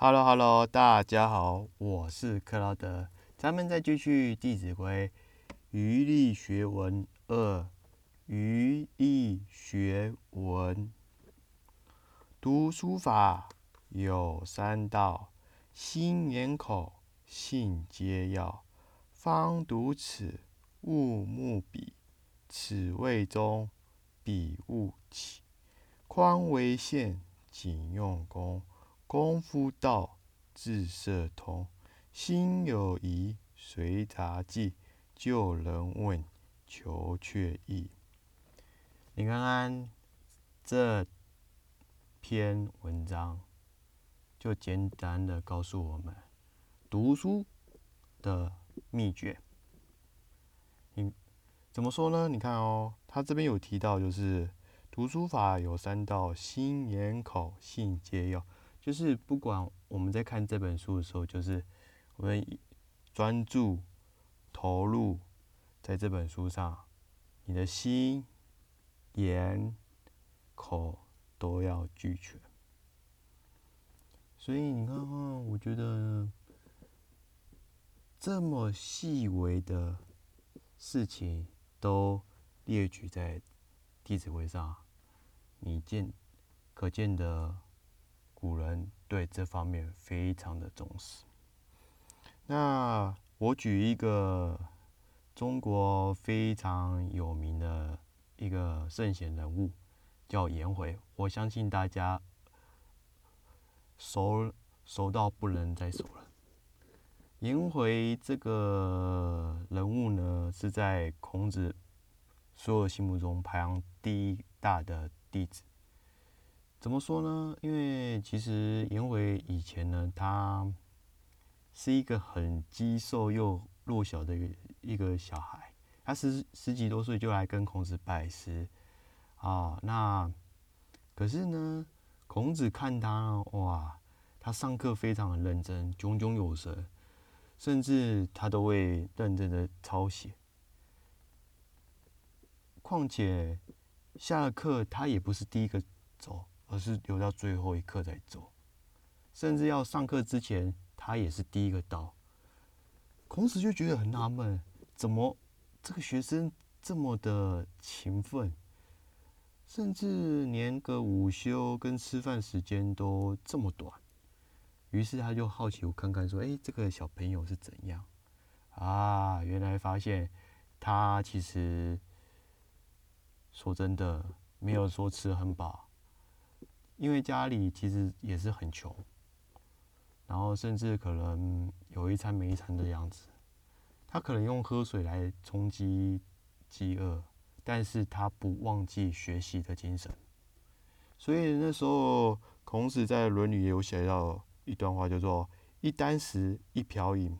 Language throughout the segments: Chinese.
Hello Hello，大家好，我是克劳德，咱们再继续《弟子规》余力学文二，余力学文，读书法有三到，心眼口，信皆要。方读此，勿慕彼，此谓中，彼勿起。匡为限，谨用功。功夫到，自色通。心有疑，随杂记。旧人问，求却意。你看看这篇文章，就简单的告诉我们读书的秘诀。你怎么说呢？你看哦，他这边有提到，就是读书法有三道：心、眼、口、信皆要。就是不管我们在看这本书的时候，就是我们专注投入在这本书上，你的心、眼、口都要俱全。所以你看看，我觉得这么细微的事情都列举在《弟子规》上，你见可见的。古人对这方面非常的重视。那我举一个中国非常有名的一个圣贤人物，叫颜回。我相信大家熟熟到不能再熟了。颜回这个人物呢，是在孔子所有心目中排行第一大的弟子。怎么说呢？因为其实颜回以前呢，他是一个很肌瘦又弱小的一个一个小孩。他十十几多岁就来跟孔子拜师啊。那可是呢，孔子看他哇，他上课非常的认真，炯炯有神，甚至他都会认真的抄写。况且下了课，他也不是第一个走。而是留到最后一刻再走，甚至要上课之前，他也是第一个到。孔子就觉得很纳闷，怎么这个学生这么的勤奋，甚至连个午休跟吃饭时间都这么短。于是他就好奇，我看看说：“哎，这个小朋友是怎样？”啊，原来发现他其实说真的，没有说吃很饱。因为家里其实也是很穷，然后甚至可能有一餐没一餐的样子，他可能用喝水来充饥饥饿，但是他不忘记学习的精神。所以那时候孔子在《论语》有写到一段话，叫做“一箪食，一瓢饮，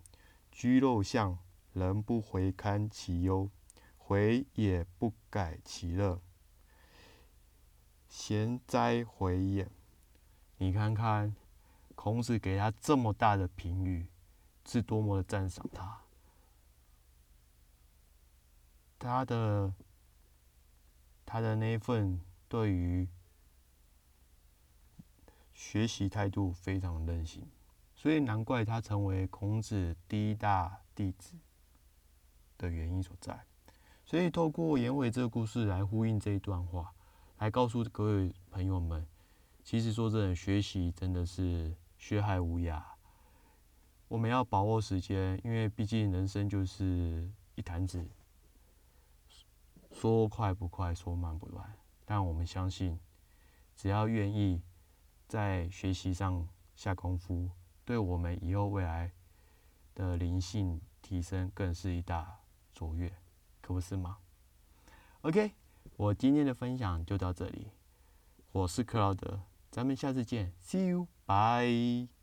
居陋巷，人不回堪其忧，回也不改其乐。”贤哉，回也！你看看，孔子给他这么大的评语，是多么的赞赏他。他的他的那份对于学习态度非常任性，所以难怪他成为孔子第一大弟子的原因所在。所以透过颜回这个故事来呼应这一段话。来告诉各位朋友们，其实说真的，学习真的是学海无涯。我们要把握时间，因为毕竟人生就是一坛子，说快不快，说慢不慢。但我们相信，只要愿意在学习上下功夫，对我们以后未来的灵性提升更是一大卓越，可不是吗？OK。我今天的分享就到这里，我是克劳德，咱们下次见，See you，bye。